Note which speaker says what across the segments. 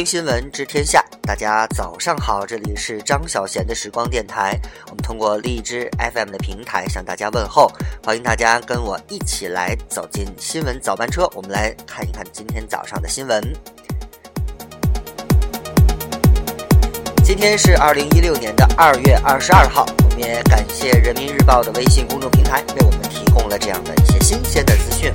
Speaker 1: 听新闻知天下，大家早上好，这里是张小贤的时光电台。我们通过荔枝 FM 的平台向大家问候，欢迎大家跟我一起来走进新闻早班车。我们来看一看今天早上的新闻。今天是二零一六年的二月二十二号，我们也感谢人民日报的微信公众平台为我们提供了这样的一些新鲜的资讯。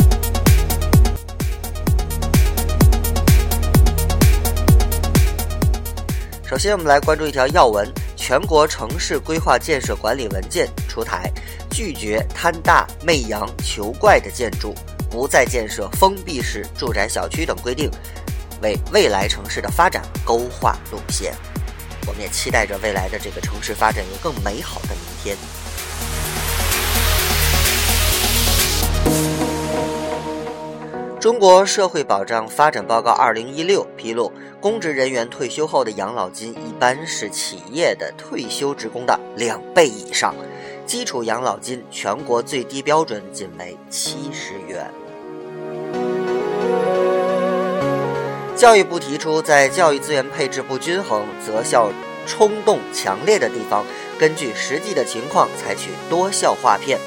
Speaker 1: 首先，我们来关注一条要闻：全国城市规划建设管理文件出台，拒绝贪大媚洋求怪的建筑，不再建设封闭式住宅小区等规定，为未来城市的发展勾画路线。我们也期待着未来的这个城市发展有更美好的明天。中国社会保障发展报告二零一六披露，公职人员退休后的养老金一般是企业的退休职工的两倍以上，基础养老金全国最低标准仅为七十元。教育部提出，在教育资源配置不均衡、择校冲动强烈的地方，根据实际的情况采取多校划片。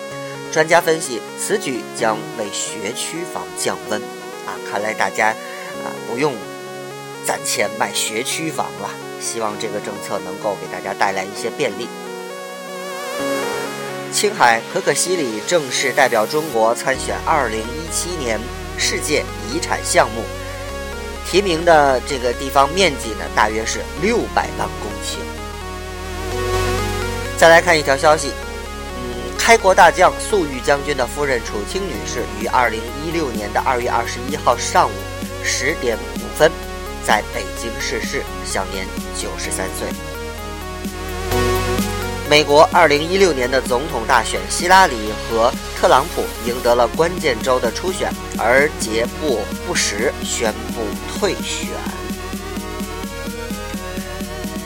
Speaker 1: 专家分析，此举将为学区房降温。啊，看来大家啊不用攒钱买学区房了。希望这个政策能够给大家带来一些便利。青海可可西里正式代表中国参选2017年世界遗产项目，提名的这个地方面积呢，大约是600万公顷。再来看一条消息。嗯开国大将粟裕将军的夫人楚清女士于二零一六年的二月二十一号上午十点，在北京逝世，享年九十三岁。美国二零一六年的总统大选，希拉里和特朗普赢得了关键州的初选，而杰布布什宣布退选。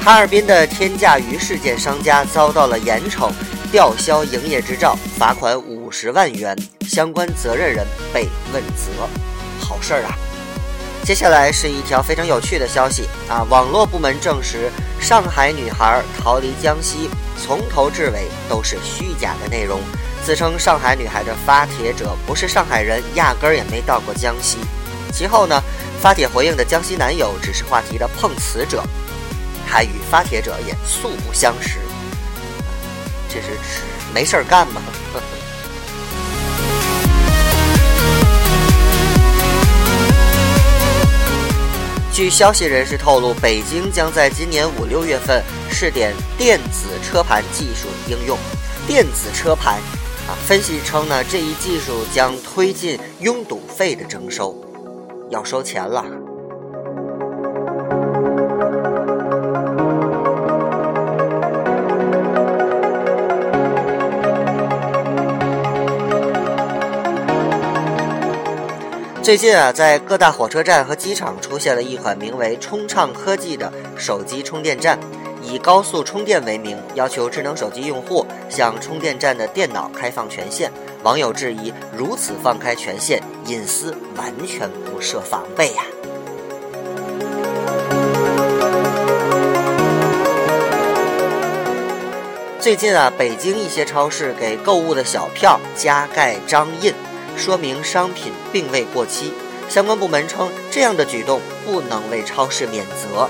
Speaker 1: 哈尔滨的天价鱼事件，商家遭到了严惩。吊销营业执照，罚款五十万元，相关责任人被问责。好事儿啊！接下来是一条非常有趣的消息啊！网络部门证实，上海女孩逃离江西，从头至尾都是虚假的内容。自称上海女孩的发帖者不是上海人，压根儿也没到过江西。其后呢，发帖回应的江西男友只是话题的碰瓷者，他与发帖者也素不相识。这是没事儿干吗？据消息人士透露，北京将在今年五六月份试点电子车牌技术应用。电子车牌啊，分析称呢，这一技术将推进拥堵费的征收，要收钱了。最近啊，在各大火车站和机场出现了一款名为“充畅科技”的手机充电站，以高速充电为名，要求智能手机用户向充电站的电脑开放权限。网友质疑：如此放开权限，隐私完全不设防备呀！最近啊，北京一些超市给购物的小票加盖章印。说明商品并未过期，相关部门称这样的举动不能为超市免责。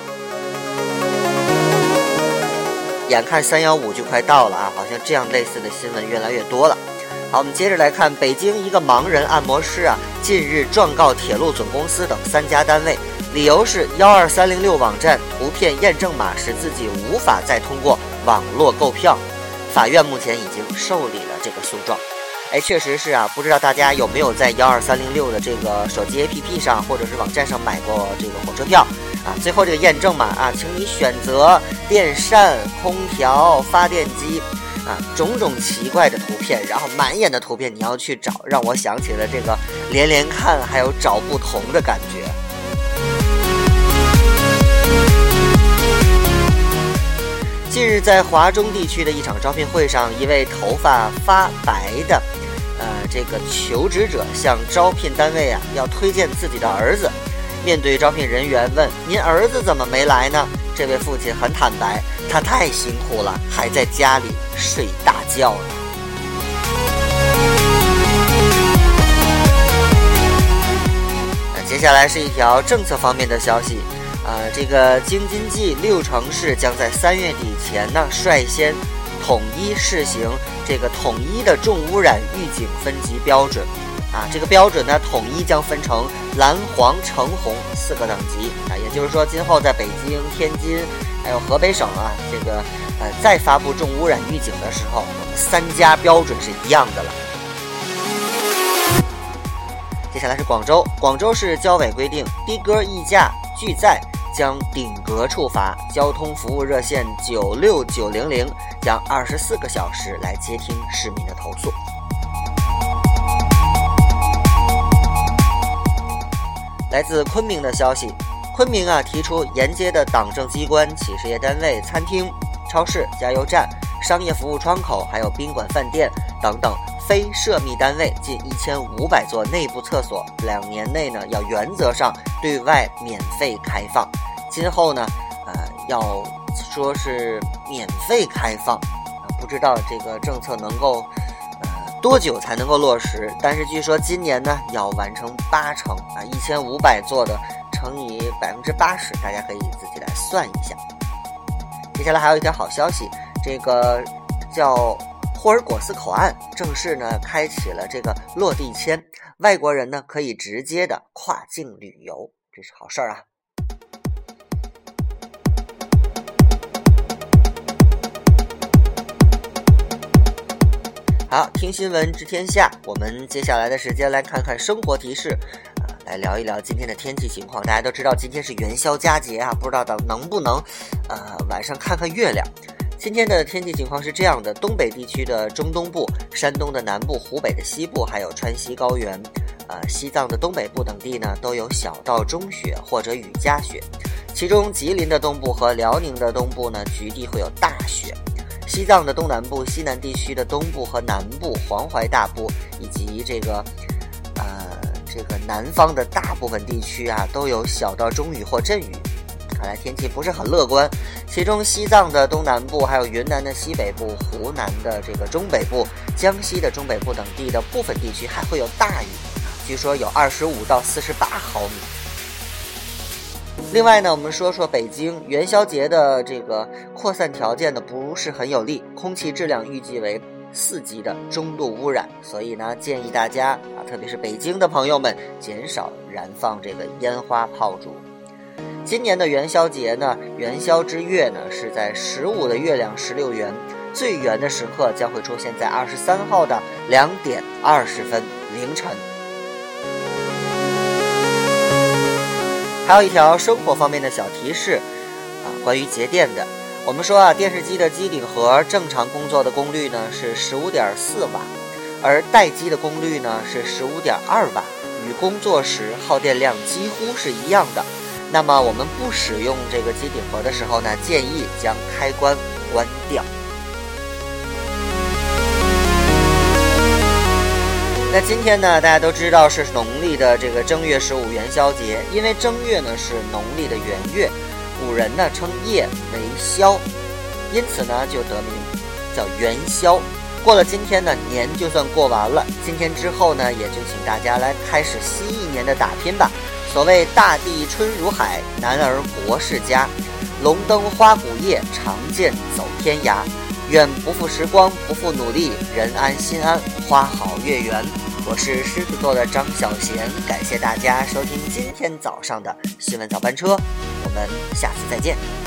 Speaker 1: 眼看三幺五就快到了啊，好像这样类似的新闻越来越多了。好，我们接着来看，北京一个盲人按摩师啊，近日状告铁路总公司等三家单位，理由是幺二三零六网站图片验证码使自己无法再通过网络购票，法院目前已经受理了这个诉状。哎，确实是啊，不知道大家有没有在幺二三零六的这个手机 APP 上或者是网站上买过这个火车票啊？最后这个验证码啊，请你选择电扇、空调、发电机啊，种种奇怪的图片，然后满眼的图片你要去找，让我想起了这个连连看还有找不同的感觉。近日在华中地区的一场招聘会上，一位头发发白的。这个求职者向招聘单位啊要推荐自己的儿子，面对招聘人员问：“您儿子怎么没来呢？”这位父亲很坦白，他太辛苦了，还在家里睡大觉呢。那接下来是一条政策方面的消息，啊，这个京津冀六城市将在三月底前呢率先统一试行这个统一的重污染预警分级标准。啊，这个标准呢，统一将分成蓝、黄、橙、红四个等级啊，也就是说，今后在北京、天津，还有河北省啊，这个呃，再发布重污染预警的时候，三家标准是一样的了。接下来是广州，广州市交委规定，的哥溢价拒载将顶格处罚，交通服务热线九六九零零将二十四个小时来接听市民的投诉。来自昆明的消息，昆明啊提出沿街的党政机关、企事业单位、餐厅、超市、加油站、商业服务窗口，还有宾馆、饭店等等非涉密单位近一千五百座内部厕所，两年内呢要原则上对外免费开放。今后呢，呃，要说是免费开放，不知道这个政策能够。呃多久才能够落实？但是据说今年呢要完成八成啊，一千五百座的乘以百分之八十，大家可以自己来算一下。接下来还有一条好消息，这个叫霍尔果斯口岸正式呢开启了这个落地签，外国人呢可以直接的跨境旅游，这是好事儿啊。好，听新闻知天下。我们接下来的时间来看看生活提示，啊，来聊一聊今天的天气情况。大家都知道今天是元宵佳节啊，不知道能能不能，呃，晚上看看月亮。今天的天气情况是这样的：东北地区的中东部、山东的南部、湖北的西部，还有川西高原，呃，西藏的东北部等地呢，都有小到中雪或者雨夹雪。其中吉林的东部和辽宁的东部呢，局地会有大雪。西藏的东南部、西南地区的东部和南部、黄淮大部以及这个，呃，这个南方的大部分地区啊，都有小到中雨或阵雨。看来天气不是很乐观。其中，西藏的东南部、还有云南的西北部、湖南的这个中北部、江西的中北部等地的部分地区还会有大雨，据说有二十五到四十八毫米。另外呢，我们说说北京元宵节的这个扩散条件呢不是很有利，空气质量预计为四级的中度污染，所以呢建议大家啊，特别是北京的朋友们减少燃放这个烟花炮竹。今年的元宵节呢，元宵之月呢是在十五的月亮十六圆，最圆的时刻将会出现在二十三号的两点二十分凌晨。还有一条生活方面的小提示，啊，关于节电的。我们说啊，电视机的机顶盒正常工作的功率呢是十五点四瓦，而待机的功率呢是十五点二瓦，与工作时耗电量几乎是一样的。那么我们不使用这个机顶盒的时候呢，建议将开关关掉。那今天呢，大家都知道是农历的这个正月十五元宵节，因为正月呢是农历的元月，古人呢称夜为宵，因此呢就得名叫元宵。过了今天呢，年就算过完了。今天之后呢，也就请大家来开始新一年的打拼吧。所谓大地春如海，男儿国事家，龙灯花鼓夜，长剑走天涯。愿不负时光，不负努力，人安心安，花好月圆。我是狮子座的张小贤，感谢大家收听今天早上的新闻早班车，我们下次再见。